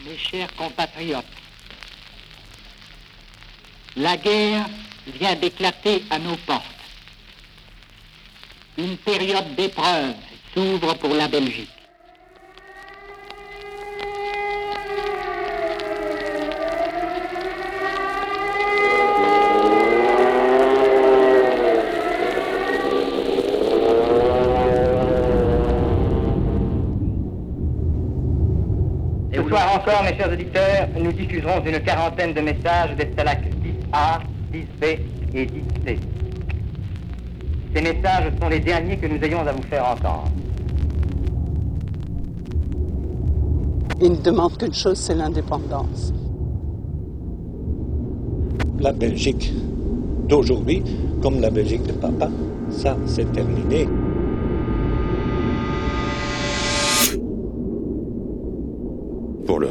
Mes chers compatriotes, la guerre vient d'éclater à nos portes. Une période d'épreuve s'ouvre pour la Belgique. Ce soir encore, mes chers auditeurs, nous diffuserons une quarantaine de messages des stalacs 10A, 10B et 10C. Ces messages sont les derniers que nous ayons à vous faire entendre. Ils ne demandent qu'une chose, c'est l'indépendance. La Belgique d'aujourd'hui, comme la Belgique de papa, ça c'est terminé.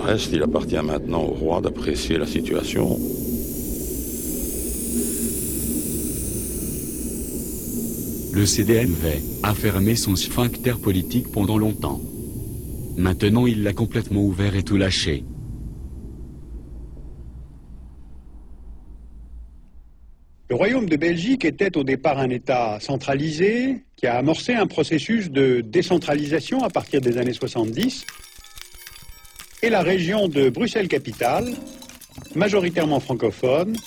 Reste, il appartient maintenant au roi d'apprécier la situation. Le CDMV a fermé son sphincter politique pendant longtemps. Maintenant il l'a complètement ouvert et tout lâché. Le royaume de Belgique était au départ un État centralisé qui a amorcé un processus de décentralisation à partir des années 70. Et la région de Bruxelles-Capitale, majoritairement francophone,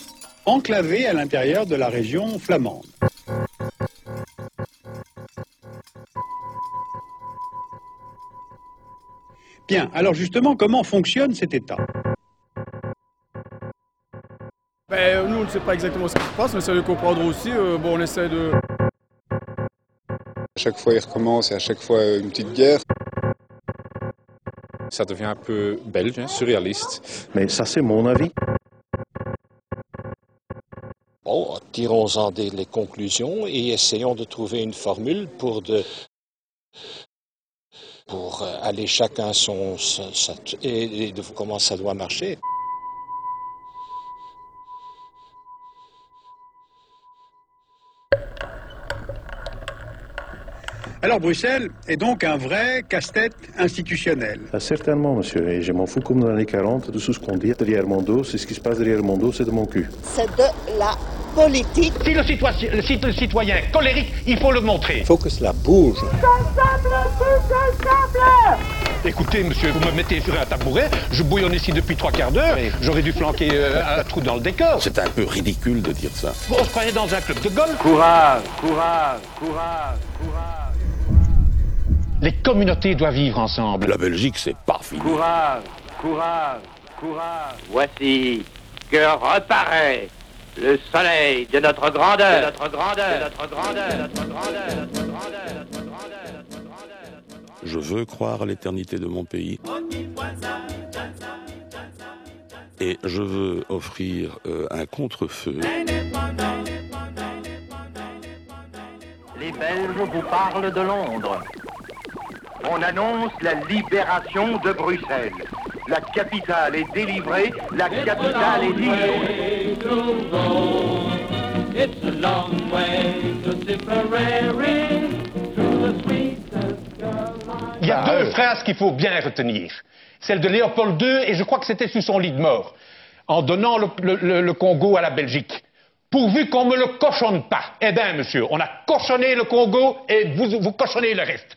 enclavée à l'intérieur de la région flamande. Bien, alors justement, comment fonctionne cet État? Ben, nous, on ne sait pas exactement ce qui se passe, mais ça veut comprendre aussi. euh, bon, on essaie de. À chaque fois, il recommence et à chaque fois, une petite guerre. Ça devient un peu belge, hein, surréaliste. Mais ça, c'est mon avis. Bon, tirons-en des les conclusions et essayons de trouver une formule pour de pour euh, aller chacun son, et, et de comment ça doit marcher. Alors Bruxelles est donc un vrai casse-tête institutionnel. Ah, certainement, monsieur. Et je m'en fous comme dans les années 40 de tout ce qu'on dit derrière mon dos. C'est ce qui se passe derrière mon dos, c'est de mon cul. C'est de la politique. Si le citoyen, le cit- le citoyen est colérique, il faut le montrer. Il faut que cela bouge. Écoutez, monsieur, vous me mettez sur un tabouret, je bouillonne ici depuis trois quarts d'heure, j'aurais dû flanquer euh, un trou dans le décor. C'est un peu ridicule de dire ça. On se croyait dans un club de golf? Courage, courage, courage, courage, Les communautés doivent vivre ensemble. La Belgique, c'est pas fini. courage, courage, courage. Voici que reparaît le soleil de notre grandeur, de notre grandeur, de notre grandeur, de notre grandeur, de notre grandeur, de notre grandeur, de notre grandeur. Je veux croire à l'éternité de mon pays. Et je veux offrir euh, un contre-feu. Les Belges vous parlent de Londres. On annonce la libération de Bruxelles. La capitale est délivrée, la capitale est libre. Il y a deux phrases qu'il faut bien retenir. Celle de Léopold II, et je crois que c'était sous son lit de mort, en donnant le, Congo à la Belgique. Pourvu qu'on me le cochonne pas. Eh bien, monsieur, on a cochonné le Congo et vous, vous cochonnez le reste.